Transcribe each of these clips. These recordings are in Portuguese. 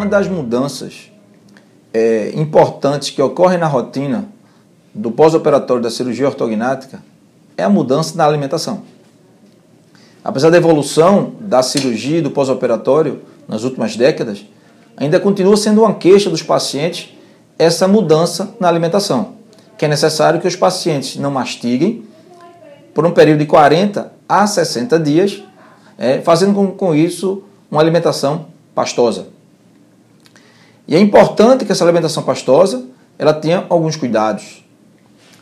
uma das mudanças é, importantes que ocorrem na rotina do pós-operatório da cirurgia ortognática é a mudança na alimentação. Apesar da evolução da cirurgia e do pós-operatório nas últimas décadas, ainda continua sendo uma queixa dos pacientes essa mudança na alimentação, que é necessário que os pacientes não mastiguem por um período de 40 a 60 dias, é, fazendo com, com isso uma alimentação pastosa. E é importante que essa alimentação pastosa ela tenha alguns cuidados.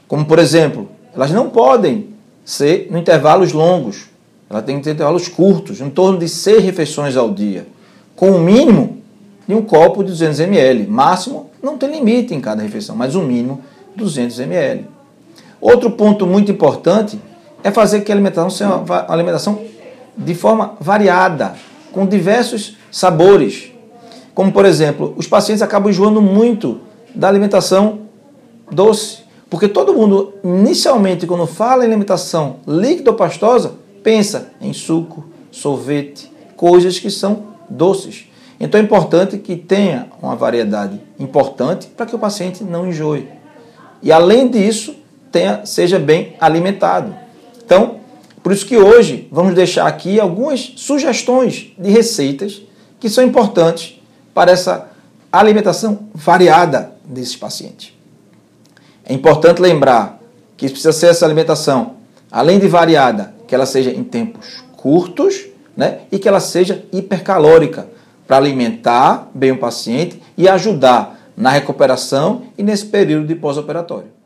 Como, por exemplo, elas não podem ser em intervalos longos. Ela tem que ter intervalos curtos, em torno de seis refeições ao dia, com o mínimo de um copo de 200 ml. Máximo, não tem limite em cada refeição, mas o mínimo 200 ml. Outro ponto muito importante é fazer que a alimentação seja uma alimentação de forma variada, com diversos sabores. Como, por exemplo, os pacientes acabam enjoando muito da alimentação doce. Porque todo mundo, inicialmente, quando fala em alimentação líquida ou pastosa, pensa em suco, sorvete, coisas que são doces. Então é importante que tenha uma variedade importante para que o paciente não enjoe. E além disso, tenha, seja bem alimentado. Então, por isso que hoje vamos deixar aqui algumas sugestões de receitas que são importantes para essa alimentação variada desses pacientes. É importante lembrar que precisa ser essa alimentação, além de variada, que ela seja em tempos curtos né, e que ela seja hipercalórica, para alimentar bem o paciente e ajudar na recuperação e nesse período de pós-operatório.